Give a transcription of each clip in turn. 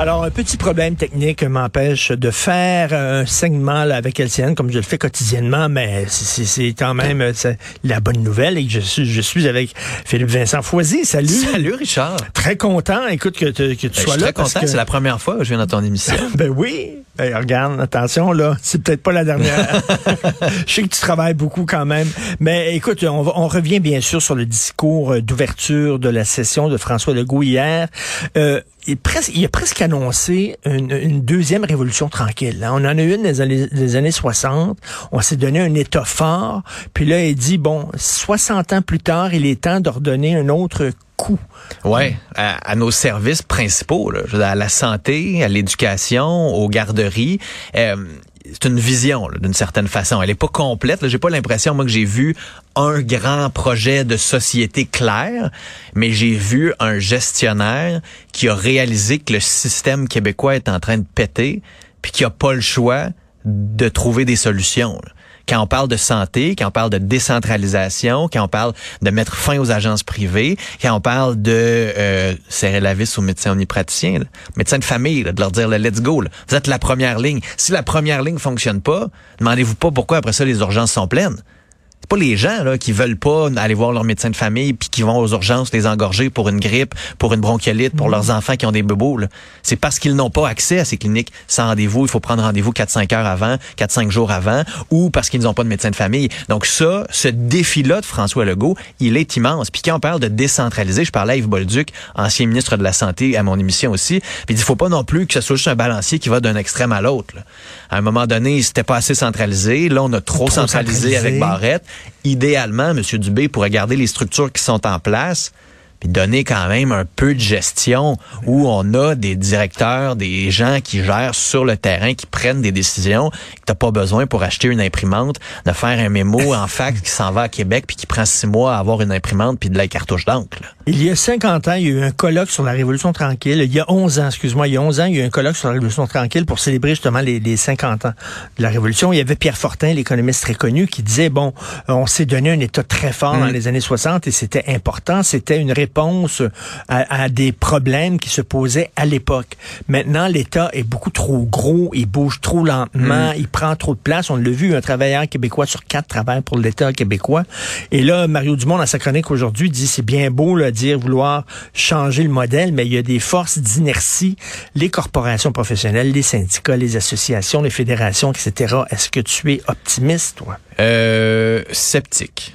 Alors, un petit problème technique m'empêche de faire un segment là, avec LCN comme je le fais quotidiennement, mais c'est- c'est quand même euh, la bonne nouvelle et que je suis, je suis avec Philippe Vincent Foisy. Salut. Salut Richard. Très content, écoute, que, te- que tu Ben, je sois suis là. très content, que- c'est la première fois que je viens dans ton émission. Ben oui. Ben, regarde, attention, là, c'est peut-être pas la dernière. Je sais que tu travailles beaucoup quand même. Mais écoute, on, va- on revient bien sûr sur le discours euh, d'ouverture de la session de François Legault hier. Euh, il, a presque annoncé une, deuxième révolution tranquille. hein. On en a une des années, années 60. On s'est donné un État fort. Puis là, il dit, bon, 60 ans plus tard, il est temps de redonner un autre coup. Ouais, à, nos services principaux, à la santé, à l'éducation, aux garderies. Euh, c'est une vision d'une certaine façon. Elle est pas complète. J'ai pas l'impression moi que j'ai vu un grand projet de société clair, mais j'ai vu un gestionnaire qui a réalisé que le système québécois est en train de péter, puis qui a pas le choix de trouver des solutions. Quand on parle de santé, quand on parle de décentralisation, quand on parle de mettre fin aux agences privées, quand on parle de euh, serrer la vis aux médecins omnipraticiens, médecins de famille, là, de leur dire le let's go. là. Vous êtes la première ligne. Si la première ligne fonctionne pas, demandez-vous pas pourquoi après ça les urgences sont pleines. Pas les gens là qui veulent pas aller voir leur médecin de famille puis qui vont aux urgences les engorger pour une grippe, pour une bronchiolite, pour leurs enfants qui ont des bobos. là. C'est parce qu'ils n'ont pas accès à ces cliniques sans rendez-vous. Il faut prendre rendez-vous 4-5 heures avant, 4-5 jours avant, ou parce qu'ils n'ont pas de médecin de famille. Donc ça, ce défi-là de François Legault, il est immense. Puis quand on parle de décentraliser, je parlais à Yves Bolduc, ancien ministre de la Santé, à mon émission aussi, puis il dit, faut pas non plus que ce soit juste un balancier qui va d'un extrême à l'autre. À un moment donné, c'était pas assez centralisé. Là, on a trop, Trop centralisé, centralisé. avec Barrette. Idéalement, M. Dubé pourrait garder les structures qui sont en place puis donner quand même un peu de gestion où on a des directeurs, des gens qui gèrent sur le terrain, qui prennent des décisions, que t'as pas besoin pour acheter une imprimante, de faire un mémo en fax qui s'en va à Québec puis qui prend six mois à avoir une imprimante puis de la cartouche d'encre. Il y a 50 ans, il y a eu un colloque sur la Révolution tranquille. Il y a 11 ans, excuse-moi, il y a 11 ans, il y a eu un colloque sur la Révolution tranquille pour célébrer justement les, les 50 ans de la Révolution. Il y avait Pierre Fortin, l'économiste très connu, qui disait, bon, euh, on s'est donné un État très fort dans les années 60 et c'était important. C'était une réponse à, à des problèmes qui se posaient à l'époque. Maintenant, l'État est beaucoup trop gros, il bouge trop lentement, il prend trop de place. On l'a vu, un travailleur québécois sur quatre travaille pour l'État québécois. Et là, Mario Dumont, dans sa chronique aujourd'hui, dit c'est bien beau là, dire vouloir changer le modèle, mais il y a des forces d'inertie, les corporations professionnelles, les syndicats, les associations, les fédérations, etc. Est-ce que tu es optimiste, toi? Euh, sceptique.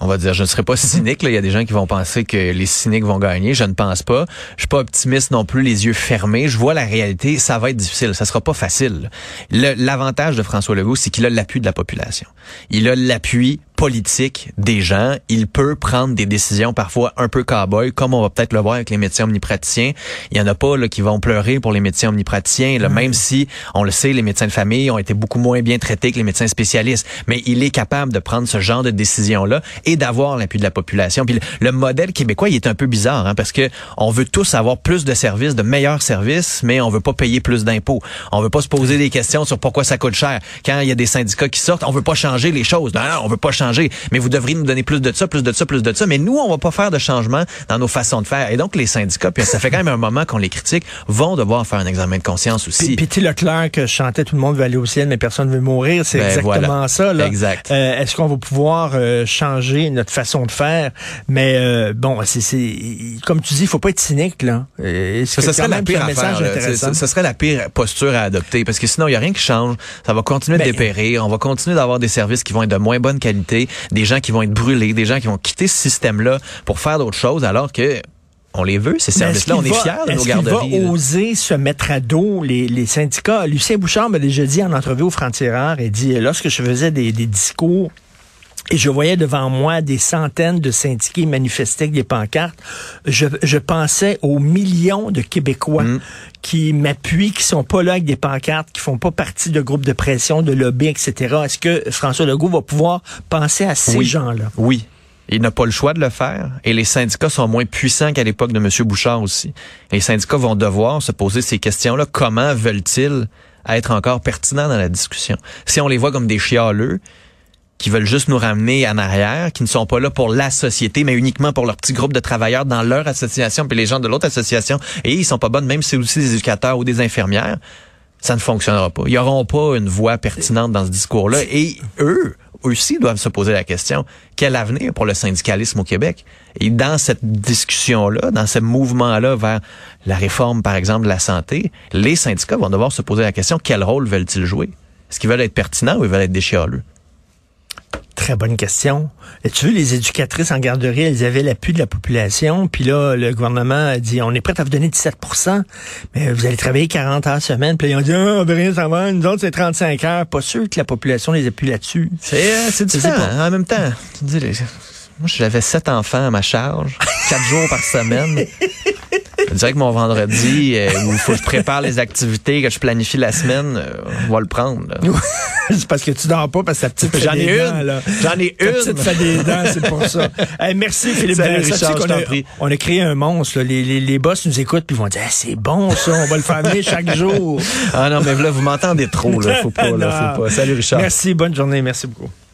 On va dire, je ne serais pas cynique. là. Il y a des gens qui vont penser que les cyniques vont gagner. Je ne pense pas. Je suis pas optimiste non plus, les yeux fermés. Je vois la réalité. Ça va être difficile. Ça sera pas facile. Le- L'avantage de François Legault, c'est qu'il a l'appui de la population. Il a l'appui politique des gens. Il peut prendre des décisions parfois un peu cow-boy, comme on va peut-être le voir avec les médecins omnipraticiens. Il y en a pas là, qui vont pleurer pour les médecins omnipraticiens, là, même si, on le sait, les médecins de famille ont été beaucoup moins bien traités que les médecins spécialistes. Mais il est capable de prendre ce genre de décision-là et d'avoir l'appui de la population. Puis le, le modèle québécois, il est un peu bizarre, hein, parce que on veut tous avoir plus de services, de meilleurs services, mais on veut pas payer plus d'impôts. On veut pas se poser des questions sur pourquoi ça coûte cher. Quand il y a des syndicats qui sortent, on veut pas changer les choses. Non, non, on veut pas changer. Mais vous devriez nous donner plus de ça, plus de ça, plus de ça. Mais nous, on va pas faire de changement dans nos façons de faire. Et donc, les syndicats, puis ça fait quand même un moment qu'on les critique, vont devoir faire un examen de conscience aussi. Sais, Leclerc que chantait tout le monde veut aller au ciel, mais personne veut mourir. C'est Ben, exactement voilà. ça. Là. Exact. Euh, Est-ce qu'on va pouvoir euh, changer notre façon de faire? Mais euh, bon, c'est comme tu dis, il faut pas être cynique. là. Euh, Ça, serait la pire affaire. Ça serait la pire posture à adopter parce que sinon, il n'y a rien qui change. Ça va continuer de Ben, dépérir. On va continuer d'avoir des services qui vont être de moins bonne qualité, des gens qui vont être brûlés, des gens qui vont quitter ce système-là pour faire d'autres choses alors que on les veut, ces services-là. On est fiers de nos garderies. va oser se mettre à dos les, les syndicats? Lucien Bouchard m'a déjà dit en entrevue au Franc-Tireur, il dit, lorsque je faisais des, des discours et je voyais devant moi des centaines de syndiqués manifester avec des pancartes, je, je pensais aux millions de Québécois Mm. qui m'appuient, qui sont pas là avec des pancartes, qui font pas partie de groupes de pression, de lobby, etc. Est-ce que François Legault va pouvoir penser à ces Oui. gens-là? Oui. Il n'a pas le choix de le faire et les syndicats sont moins puissants qu'à l'époque de M. Bouchard aussi. Les syndicats vont devoir se poser ces questions-là. Comment veulent-ils être encore pertinents dans la discussion? Si on les voit comme des chialeux, qui veulent juste nous ramener en arrière, qui ne sont pas là pour la société, mais uniquement pour leur petit groupe de travailleurs dans leur association, puis les gens de l'autre association, et ils sont pas bonnes, même si c'est aussi des éducateurs ou des infirmières, ça ne fonctionnera pas. Ils n'auront pas une voix pertinente dans ce discours-là. Et eux aussi doivent se poser la question, quel avenir pour le syndicalisme au Québec? Et dans cette discussion-là, dans ce mouvement-là vers la réforme, par exemple, de la santé, les syndicats vont devoir se poser la question, quel rôle veulent-ils jouer? Est-ce qu'ils veulent être pertinents ou ils veulent être déchialeux? Très bonne question. Et tu veux, les éducatrices en garderie, elles avaient l'appui de la population. Puis là, le gouvernement a dit, on est prêt à vous donner 17% mais vous allez travailler 40 heures semaine. Puis ils ont dit, ah, on veut rien savoir. Nous autres, c'est 35 heures. Pas sûr que la population les appuie là-dessus. C'est euh, différent. En même temps, moi, j'avais sept enfants à ma charge, quatre jours par semaine. Je dirais que mon vendredi, euh, où il faut que je prépare les activités, que je planifie la semaine, euh, on va le prendre. c'est parce que tu dors pas, parce que ta petite J'en ai une. J'en ai une. Petite fait des dents, c'est pour ça. merci Philippe Salut, Richard, on, a, on a créé un monstre. Les, les, les boss nous écoutent puis vont dire c'est bon ça, on va le faire venir chaque jour. Ah non, mais là, vous m'entendez trop. Là. Faut pas, là, faut pas. Salut Richard. Merci, bonne journée. Merci beaucoup.